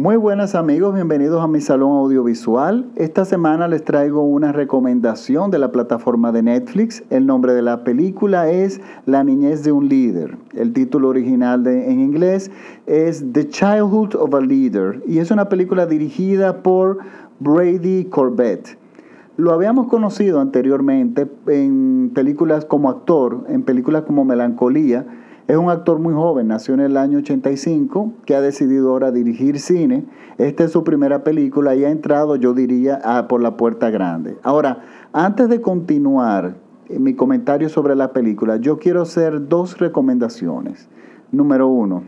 Muy buenas amigos, bienvenidos a mi salón audiovisual. Esta semana les traigo una recomendación de la plataforma de Netflix. El nombre de la película es La niñez de un líder. El título original en inglés es The Childhood of a Leader y es una película dirigida por Brady Corbett. Lo habíamos conocido anteriormente en películas como actor, en películas como Melancolía, es un actor muy joven, nació en el año 85, que ha decidido ahora dirigir cine. Esta es su primera película y ha entrado, yo diría, por la puerta grande. Ahora, antes de continuar mi comentario sobre la película, yo quiero hacer dos recomendaciones. Número uno,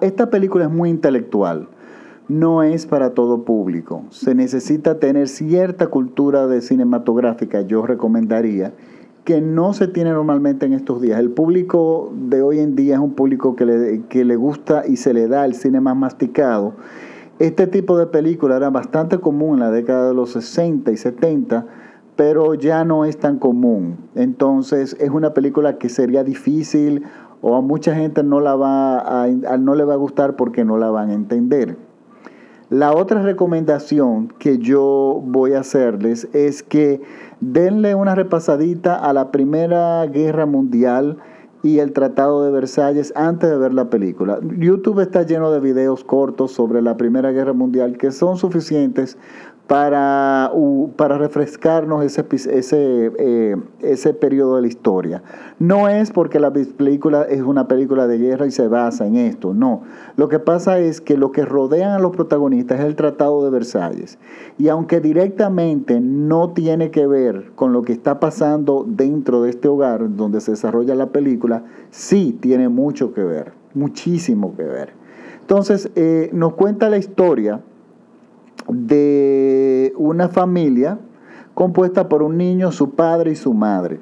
esta película es muy intelectual no es para todo público. Se necesita tener cierta cultura de cinematográfica, yo recomendaría, que no se tiene normalmente en estos días. El público de hoy en día es un público que le, que le gusta y se le da el cine más masticado. Este tipo de película era bastante común en la década de los 60 y 70, pero ya no es tan común. Entonces es una película que sería difícil o a mucha gente no, la va a, no le va a gustar porque no la van a entender. La otra recomendación que yo voy a hacerles es que denle una repasadita a la Primera Guerra Mundial y el Tratado de Versalles antes de ver la película. YouTube está lleno de videos cortos sobre la Primera Guerra Mundial que son suficientes para, para refrescarnos ese, ese, eh, ese periodo de la historia. No es porque la película es una película de guerra y se basa en esto, no. Lo que pasa es que lo que rodean a los protagonistas es el Tratado de Versalles. Y aunque directamente no tiene que ver con lo que está pasando dentro de este hogar donde se desarrolla la película, sí tiene mucho que ver, muchísimo que ver. Entonces, eh, nos cuenta la historia de una familia compuesta por un niño, su padre y su madre.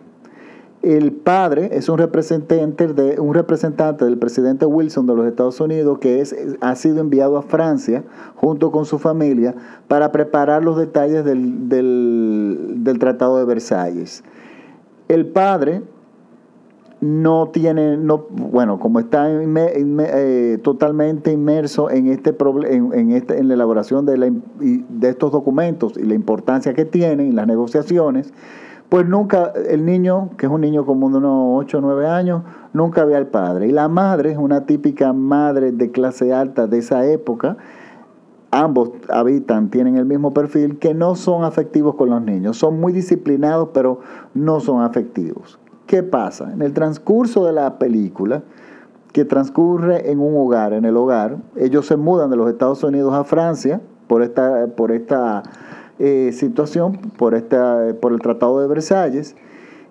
El padre es un representante, de, un representante del presidente Wilson de los Estados Unidos que es, ha sido enviado a Francia junto con su familia para preparar los detalles del, del Tratado de Versalles. El padre no tiene, no, bueno, como está eh, totalmente inmerso en este en, en, este, en la elaboración de, la, de estos documentos y la importancia que tienen las negociaciones, pues nunca, el niño, que es un niño como de unos 8 o 9 años, nunca ve al padre. Y la madre es una típica madre de clase alta de esa época, ambos habitan, tienen el mismo perfil, que no son afectivos con los niños. Son muy disciplinados, pero no son afectivos. ¿Qué pasa? En el transcurso de la película, que transcurre en un hogar, en el hogar, ellos se mudan de los Estados Unidos a Francia por esta, por esta eh, situación, por, esta, por el Tratado de Versalles,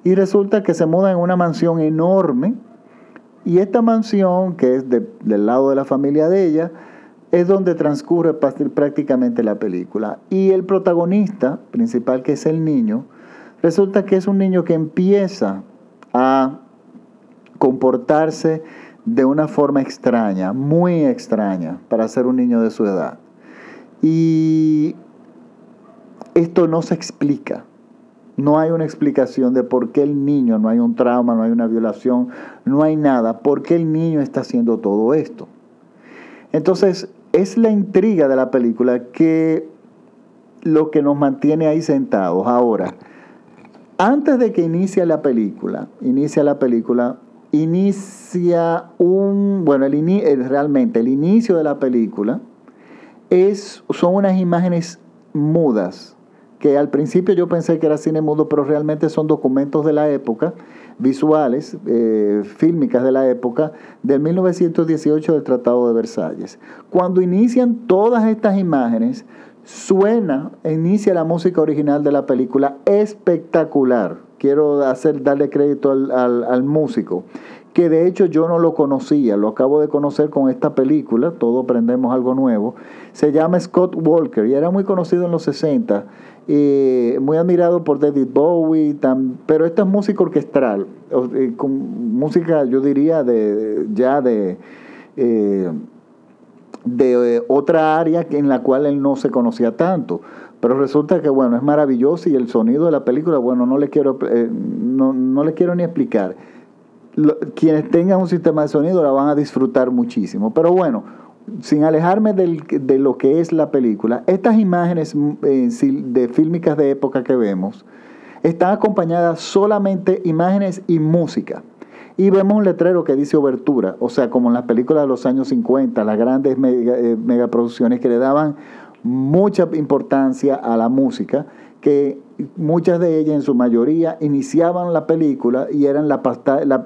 y resulta que se mudan en una mansión enorme, y esta mansión, que es del lado de la familia de ella, es donde transcurre prácticamente la película. Y el protagonista principal, que es el niño, resulta que es un niño que empieza a comportarse de una forma extraña, muy extraña, para ser un niño de su edad. Y esto no se explica. No hay una explicación de por qué el niño, no hay un trauma, no hay una violación, no hay nada. ¿Por qué el niño está haciendo todo esto? Entonces, es la intriga de la película que lo que nos mantiene ahí sentados. Ahora, antes de que inicie la película, inicia la película, inicia un, bueno, el realmente el inicio de la película es, son unas imágenes mudas, que al principio yo pensé que era cine mudo, pero realmente son documentos de la época, visuales, eh, fílmicas de la época, del 1918 del Tratado de Versalles. Cuando inician todas estas imágenes, Suena, inicia la música original de la película espectacular. Quiero hacer, darle crédito al, músico, que de hecho yo no lo conocía, lo acabo de conocer con esta película, todo aprendemos algo nuevo. Se llama Scott Walker y era muy conocido en los 60, muy admirado por David Bowie, pero esta es música orquestral, eh, música yo diría de ya de... Eh, de eh, otra área en la cual él no se conocía tanto. Pero resulta que, bueno, es maravilloso y el sonido de la película, bueno, no le quiero, eh, no, no, quiero ni explicar. quienes tengan un sistema de sonido la van a disfrutar muchísimo. Pero bueno, sin alejarme de lo que es la película, estas imágenes eh, de fílmicas de época que vemos están acompañadas solamente imágenes y música. Y vemos un letrero que dice obertura, o sea, como en las películas de los años 50, las grandes eh, megaproducciones que le daban mucha importancia a la música, que muchas de ellas en su mayoría iniciaban la película y eran la,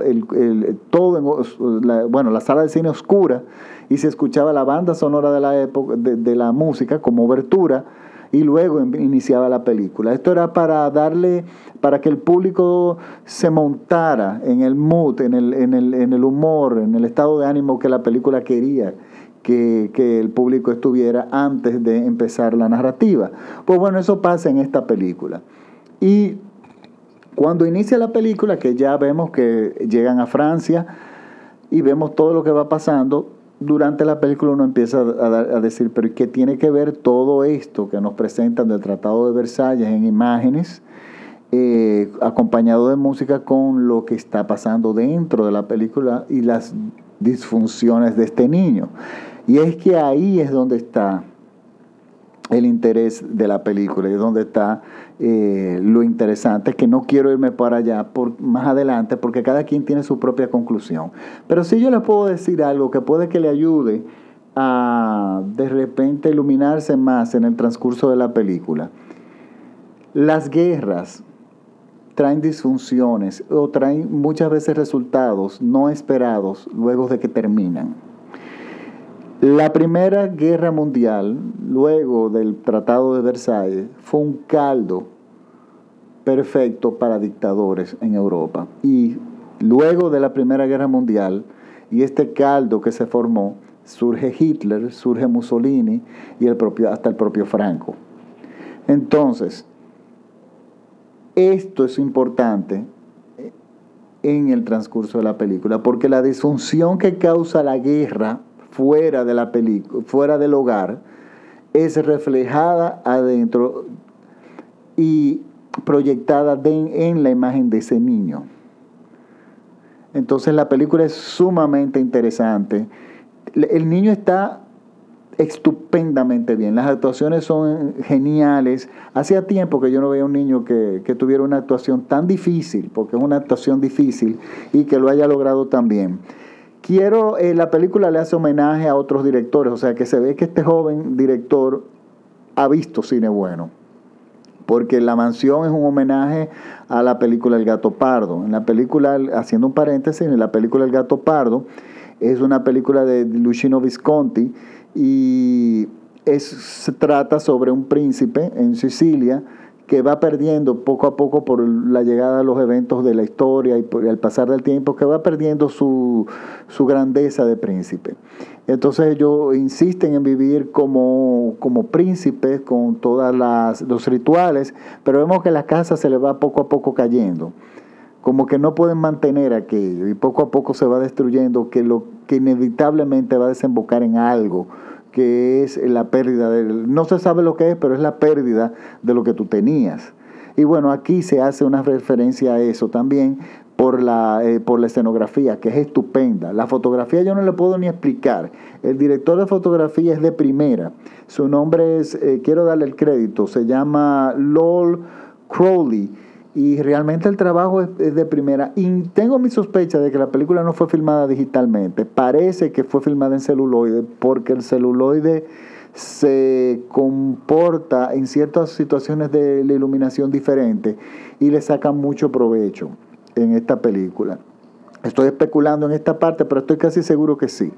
el, todo la, bueno la sala de cine oscura y se escuchaba la banda sonora de la época de, la música como obertura y luego iniciaba la película. Esto era para darle, para que el público se montara en el mood, en el, en el, en el humor, en el estado de ánimo que la película quería que, el público estuviera antes de empezar la narrativa. Pues bueno, eso pasa en esta película. Y cuando inicia la película, que ya vemos que llegan a Francia y vemos todo lo que va pasando, durante la película uno empieza a, decir, pero ¿qué tiene que ver todo esto que nos presentan del Tratado de Versalles en imágenes, eh, acompañado de música, con lo que está pasando dentro de la película y las disfunciones de este niño? Y es que ahí es donde está el interés de la película y es donde está eh, lo interesante, que no quiero irme para allá por, más adelante porque cada quien tiene su propia conclusión. Pero si yo le puedo decir algo que puede que le ayude a de repente iluminarse más en el transcurso de la película. Las guerras traen disfunciones o traen muchas veces resultados no esperados luego de que terminan. La Primera Guerra Mundial, luego del Tratado de Versalles, fue un caldo perfecto para dictadores en Europa. Y luego de la Primera Guerra Mundial, y este caldo que se formó, surge Hitler, surge Mussolini y hasta el propio Franco. Entonces, esto es importante en el transcurso de la película, porque la disfunción que causa la guerra fuera de la película, fuera del hogar, es reflejada adentro y proyectada en la imagen de ese niño. Entonces la película es sumamente interesante. El niño está estupendamente bien. Las actuaciones son geniales. Hacía tiempo que yo no veía un niño que, que, tuviera una actuación tan difícil, porque es una actuación difícil, y que lo haya logrado tan bien. Quiero, eh, la película le hace homenaje a otros directores, o sea que se ve que este joven director ha visto cine bueno. Porque La Mansión es un homenaje a la película El Gato Pardo. En la película, haciendo un paréntesis, en la película El Gato Pardo es una película de Luchino Visconti y se trata sobre un príncipe en Sicilia que va perdiendo poco a poco por la llegada de los eventos de la historia y por el pasar del tiempo, que va perdiendo su, grandeza de príncipe. Entonces ellos insisten en vivir como, como príncipes con todos los rituales, pero vemos que la casa se le va poco a poco cayendo como que no pueden mantener aquello y poco a poco se va destruyendo, que lo que inevitablemente va a desembocar en algo que es la pérdida de, no se sabe lo que es, pero es la pérdida de lo que tú tenías. Y bueno, aquí se hace una referencia a eso también por la, eh, por la escenografía, que es estupenda. La fotografía yo no le puedo ni explicar. El director de fotografía es de primera. Su nombre es, eh, quiero darle el crédito, se llama Lol Crowley y realmente el trabajo es, de primera. Y tengo mi sospecha de que la película no fue filmada digitalmente. Parece que fue filmada en celuloide porque el celuloide se comporta en ciertas situaciones de la iluminación diferente y le saca mucho provecho en esta película. Estoy especulando en esta parte, pero estoy casi seguro que sí,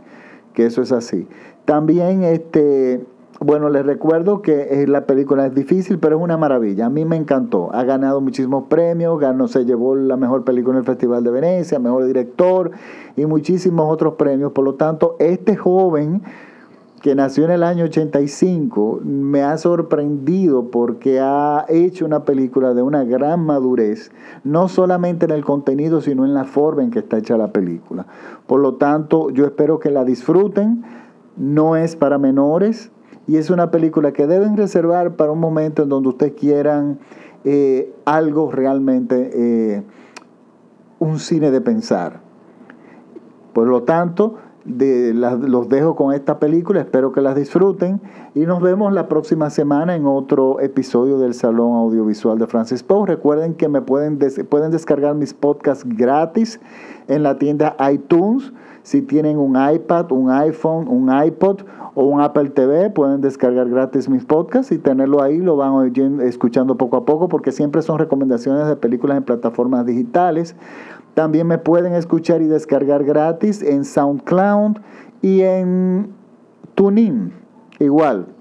que eso es así. También este bueno, les recuerdo que la película es difícil, pero es una maravilla. A mí me encantó. Ha ganado muchísimos premios, ganó, se llevó la mejor película en el Festival de Venecia, mejor director y muchísimos otros premios. Por lo tanto, este joven que nació en el año 85 me ha sorprendido porque ha hecho una película de una gran madurez, no solamente en el contenido, sino en la forma en que está hecha la película. Por lo tanto, yo espero que la disfruten. No es para menores, y es una película que deben reservar para un momento en donde ustedes quieran eh, algo realmente, eh, un cine de pensar. Por lo tanto, los dejo con esta película, espero que las disfruten y nos vemos la próxima semana en otro episodio del Salón Audiovisual de Francis Poe. Recuerden que me pueden, pueden descargar mis podcasts gratis en la tienda iTunes. Si tienen un iPad, un iPhone, un iPod o un Apple TV, pueden descargar gratis mis podcasts y tenerlo ahí, lo van escuchando poco a poco porque siempre son recomendaciones de películas en plataformas digitales. También me pueden escuchar y descargar gratis en SoundCloud y en TuneIn. Igual.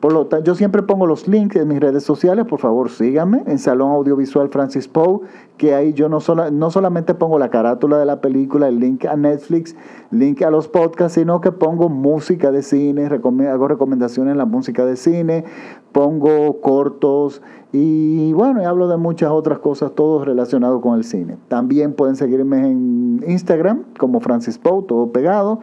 Por lo tanto, yo siempre pongo los links en mis redes sociales, por favor síganme en Salón Audiovisual Francis Poe, que ahí yo no, no solamente pongo la carátula de la película, el link a Netflix, link a los podcasts, sino que pongo música de cine, hago recomendaciones en la música de cine, pongo cortos y bueno, y hablo de muchas otras cosas, todo relacionado con el cine. También pueden seguirme en Instagram como Francis Poe, todo pegado,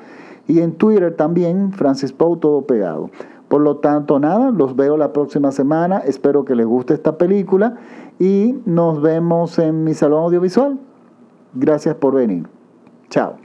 y en Twitter también, Francis Poe, todo pegado. Por lo tanto, nada, los veo la próxima semana. Espero que les guste esta película y nos vemos en mi salón audiovisual. Gracias por venir. Chao.